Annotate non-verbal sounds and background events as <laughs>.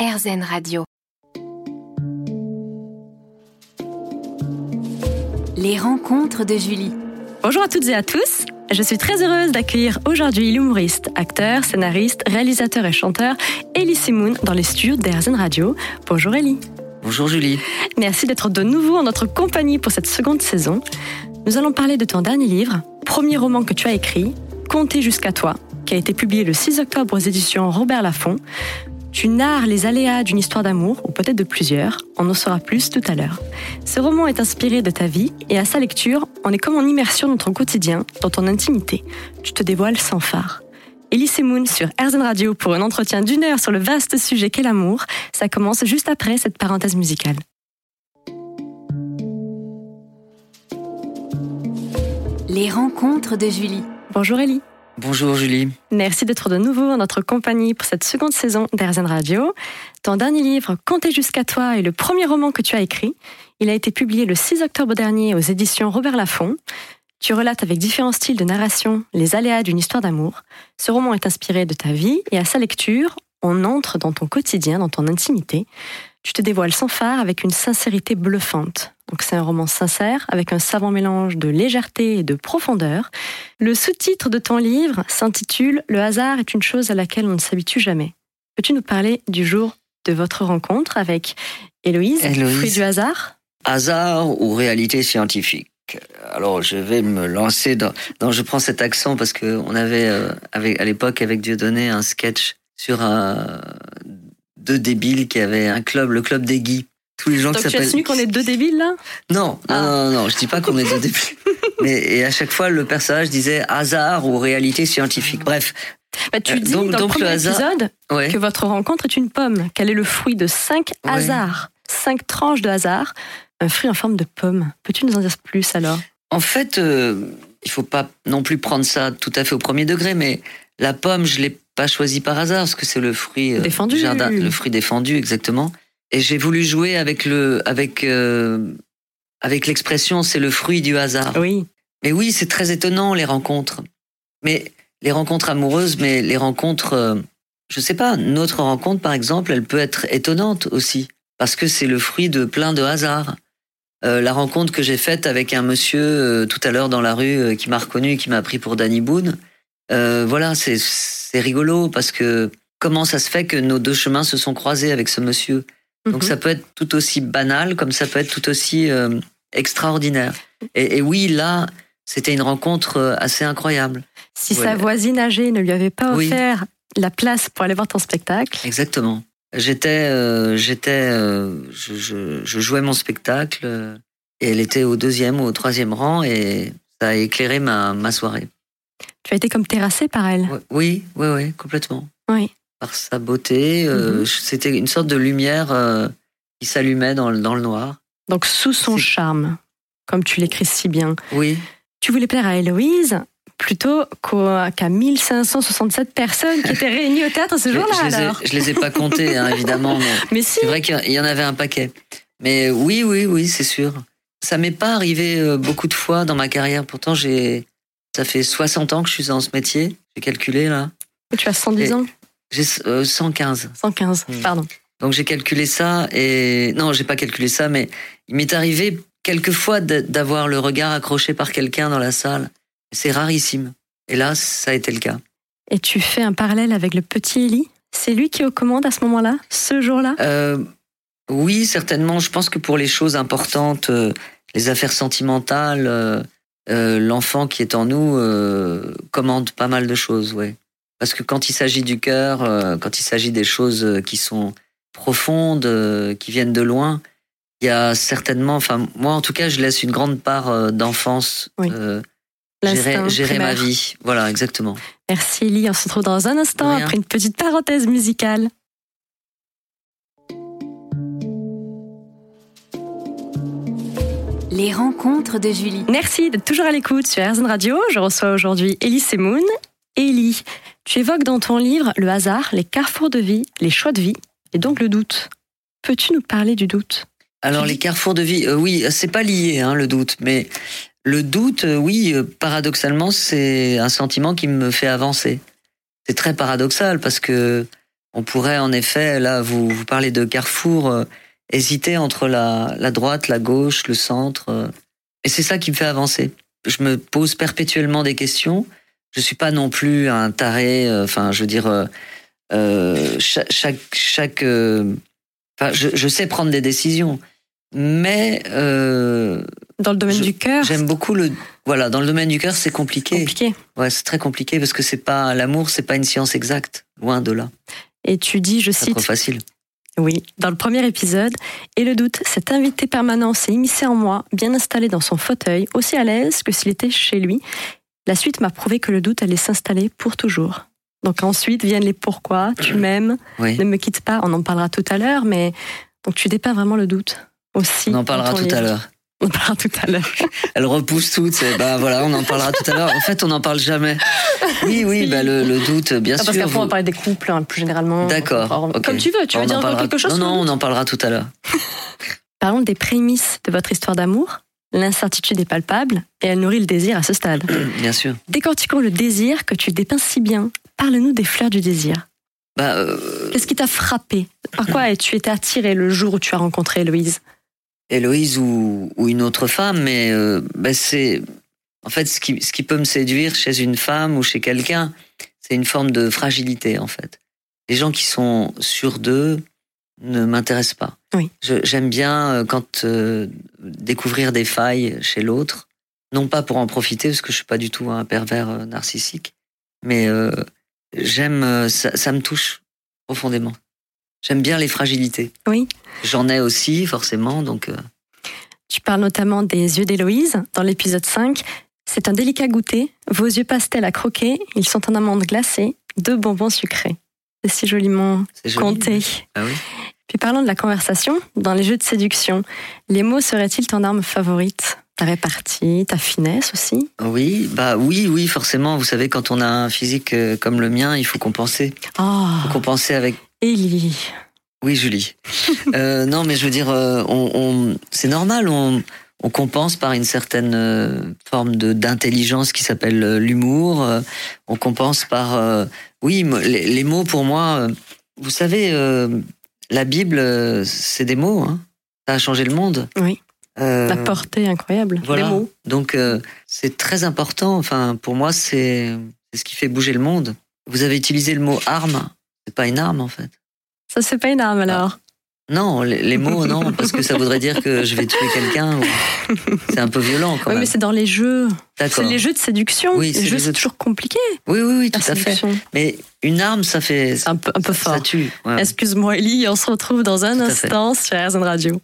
RZN Radio. Les rencontres de Julie. Bonjour à toutes et à tous. Je suis très heureuse d'accueillir aujourd'hui l'humoriste, acteur, scénariste, réalisateur et chanteur Elie Simoun dans les studios d'RZN Radio. Bonjour Elie. Bonjour Julie. Merci d'être de nouveau en notre compagnie pour cette seconde saison. Nous allons parler de ton dernier livre, premier roman que tu as écrit, Compter jusqu'à toi, qui a été publié le 6 octobre aux éditions Robert Laffont. Tu narres les aléas d'une histoire d'amour, ou peut-être de plusieurs, on en saura plus tout à l'heure. Ce roman est inspiré de ta vie, et à sa lecture, on est comme en immersion dans ton quotidien, dans ton intimité. Tu te dévoiles sans phare. Elise Moon sur RZN Radio pour un entretien d'une heure sur le vaste sujet qu'est l'amour. Ça commence juste après cette parenthèse musicale. Les rencontres de Julie. Bonjour Ellie. Bonjour Julie. Merci d'être de nouveau en notre compagnie pour cette seconde saison d'RZN Radio. Ton dernier livre, Compter jusqu'à toi, est le premier roman que tu as écrit. Il a été publié le 6 octobre dernier aux éditions Robert Laffont. Tu relates avec différents styles de narration les aléas d'une histoire d'amour. Ce roman est inspiré de ta vie et à sa lecture, on entre dans ton quotidien, dans ton intimité. Tu te dévoiles sans phare avec une sincérité bluffante. Donc c'est un roman sincère avec un savant mélange de légèreté et de profondeur. Le sous-titre de ton livre s'intitule Le hasard est une chose à laquelle on ne s'habitue jamais. Peux-tu nous parler du jour de votre rencontre avec Héloïse, Héloïse. fruit du hasard? Hasard ou réalité scientifique? Alors je vais me lancer dans. Non, je prends cet accent parce que on avait euh, avec, à l'époque avec Dieudonné un sketch sur un, deux débiles qui avaient un club, le club des Guy. Tous les gens Donc qui tu as s'appellent. qu'on est deux débiles là? Non, Ah. non, non, je dis pas qu'on est deux débiles. <laughs> Mais et à chaque fois, le personnage disait hasard ou réalité scientifique. Bref, Bah, Tu Euh, dis donc- dans donc le le premier hasard- épisode ouais. que votre rencontre est une pomme, qu'elle est le fruit de cinq Ouais. hasards, cinq tranches de hasard, un fruit en forme de pomme. Peux-tu nous en dire plus alors? En fait, euh, il faut pas non plus prendre ça tout à fait au premier degré, mais la pomme, je l'ai pas choisie par hasard parce que c'est le fruit euh, Défendu. du jardin, le fruit défendu exactement. Et j'ai voulu jouer avec le, avec, euh, avec l'expression, c'est le fruit du hasard. Oui. Mais oui, c'est très étonnant les rencontres. Mais les rencontres amoureuses, mais les rencontres, euh, je sais pas, notre rencontre par exemple, elle peut être étonnante aussi parce que c'est le fruit de plein de hasards. Euh, la rencontre que j'ai faite avec un monsieur euh, tout à l'heure dans la rue euh, qui m'a reconnu, qui m'a pris pour Danny Boone, euh, voilà, c'est c'est rigolo parce que comment ça se fait que nos deux chemins se sont croisés avec ce monsieur? Donc Mhm. ça peut être tout aussi banal comme ça peut être tout aussi euh, extraordinaire. Et, et oui, là, c'était une rencontre euh, assez incroyable. Si Ouais. sa voisine âgée ne lui avait pas Oui. offert la place pour aller voir ton spectacle, Exactement. J'étais, euh, j'étais, euh, je, je- je jouais mon spectacle et elle était au deuxième ou au troisième rang et ça a éclairé ma, ma soirée. tu as été comme terrassé par elle. Oui, oui, oui, complètement. Oui. Par sa beauté, euh, Mhm. c'était une sorte de lumière euh, qui s'allumait dans, le- dans le noir. Donc sous son charme, comme tu l'écris si bien. Oui, Tu voulais plaire à Héloïse plutôt qu'à 1567 personnes qui étaient réunies au théâtre ce <laughs> jour-là je les ai, alors. je les ai pas comptés, hein, évidemment. <laughs> Mais si, C'est vrai qu'il y en- avait un paquet. Mais oui, oui, oui, c'est sûr. Ça m'est pas arrivé euh, beaucoup de fois dans ma carrière. Pourtant, j'ai, ça fait 60 ans que je suis dans ce métier. J'ai calculé là. tu as 110 Et- ans, J'ai euh, 115. 115, Mm. pardon. Donc j'ai calculé ça et non, j'ai pas calculé ça, mais il m'est arrivé quelquefois d'avoir le regard accroché par quelqu'un dans la salle. C'est rarissime. Et là, ça a été le cas. Et tu fais un parallèle avec le petit Élie C'est lui qui est aux commandes à ce moment-là, ce jour-là? Euh, oui, certainement. Je pense que pour les choses importantes, euh, les affaires sentimentales, euh, euh, l'enfant qui est en nous euh, commande pas mal de choses, ouais. Parce que quand il s'agit du cœur, euh, quand il s'agit des choses euh, qui sont profondes, euh, qui viennent de loin, il y a certainement, enfin moi en tout cas, je laisse une grande part d'enfance Oui. euh, gérer, gérer ma vie. Voilà, exactement. Merci Élie, on se retrouve dans un instant rien. après une petite parenthèse musicale. Les rencontres de Julie. Merci d'être toujours à l'écoute sur RZN Radio. Je reçois aujourd'hui Élie Semoun. Élie, tu évoques dans ton livre le hasard, les carrefours de vie, les choix de vie et donc le doute. Peux-tu nous parler du doute? Alors les carrefours de vie, euh, oui, c'est pas lié hein, le doute, mais le doute, euh, oui, euh, paradoxalement, c'est un sentiment qui me fait avancer. C'est très paradoxal parce que on pourrait en effet, là, vous, vous parlez de carrefour, euh, hésiter entre la, la droite, la gauche, le centre. et c'est ça qui me fait avancer. Je me pose perpétuellement des questions. Je suis pas non plus un taré. euh, Enfin, je veux dire, euh, euh, chaque, chaque, chaque, euh, enfin, je, je sais prendre des décisions, mais euh, Dans le domaine Je- du cœur, j'aime beaucoup le. Voilà, dans le domaine du cœur, c'est compliqué. compliqué. Ouais, c'est très compliqué parce que c'est pas l'amour, c'est pas une science exacte, loin de là. Et tu dis, je cite, trop facile. Oui, dans le premier épisode, et le doute, cet invité permanent s'est immiscé en moi, bien installé dans son fauteuil, aussi à l'aise que s'il était chez lui. La suite m'a prouvé que le doute allait s'installer pour toujours. Donc ensuite viennent les pourquoi, tu m'aimes, Oui. ne me quitte pas, on en parlera tout à l'heure, mais donc tu dépeins vraiment le doute aussi. On en parlera tout à l'heure. On en parlera tout à l'heure. <laughs> Elle repousse tout. c'est- Bah voilà, on en parlera tout à l'heure. En fait, on n'en parle jamais. Oui, oui, bah le, le doute, bien Ah, parce sûr. qu'après on vous- va parler des couples hein, plus généralement. D'accord. On-. Comme tu veux, tu On veux dire encore parlera- quelque chose Non, non, on en parlera tout à l'heure. <laughs> Parlons des prémices de votre histoire d'amour. L'incertitude est palpable et elle nourrit le désir à ce stade. <clears throat> Bien sûr. Décortiquons le désir que tu dépeins si bien. Parle-nous des fleurs du désir. Bah, euh, Qu'est-ce qui t'a frappé? Par quoi <clears throat> as-tu été attiré le jour où tu as rencontré Héloïse? Héloïse ou, ou une autre femme, mais euh, bah, c'est en fait ce qui, ce qui peut me séduire chez une femme ou chez quelqu'un, c'est une forme de fragilité en fait. Les gens qui sont sûrs d'eux ne m'intéressent pas. Oui. J'aime bien euh, quand euh, découvrir des failles chez l'autre, non pas pour en profiter parce que je suis pas du tout un pervers euh, narcissique, mais euh, j'aime euh, ça, ça me touche profondément. J'aime bien les fragilités. Oui. J'en ai aussi forcément, donc. euh, Tu parles notamment des yeux d'Héloïse dans l'épisode 5. C'est un délicat goûter. Vos yeux pastels à croquer. Ils sont en amande glacée. Deux bonbons sucrés. C'est si joliment joli. compté. Ah oui. Puis parlons de la conversation. Dans les jeux de séduction, les mots seraient-ils ton arme favorite? Ta répartie, ta finesse aussi? Oui, bah oui, oui, forcément. Vous savez, quand on a un physique euh, comme le mien, il faut compenser. Oh, faut compenser avec. Élie. Oui, Julie. <laughs> Euh, non, mais je veux dire, euh, on, on- c'est normal. On, on compense par une certaine forme de d'intelligence qui s'appelle l'humour. On compense par, euh, oui, les, les mots pour moi. vous savez, euh, la Bible, euh, c'est des mots. Hein. Ça a changé le monde. Oui. Euh, La portée incroyable. Voilà. Les mots. Donc euh, c'est très important. Enfin, pour moi, c'est c'est ce qui fait bouger le monde. Vous avez utilisé le mot arme. C'est pas une arme en fait. Ça fait pas une arme alors. Non, les, les mots non, parce que ça voudrait dire que je vais tuer quelqu'un. ou- C'est un peu violent quand Oui, même. mais c'est dans les jeux. C'est les jeux de séduction. Oui, c'est les jeux, c'est toujours compliqué. Oui, oui, oui, tout à fait. Mais une arme, ça fait un peu, un peu ça, fort. ça tue. ouais. Excuse-moi, Ellie, on se retrouve dans un Tout instant sur RZN Radio.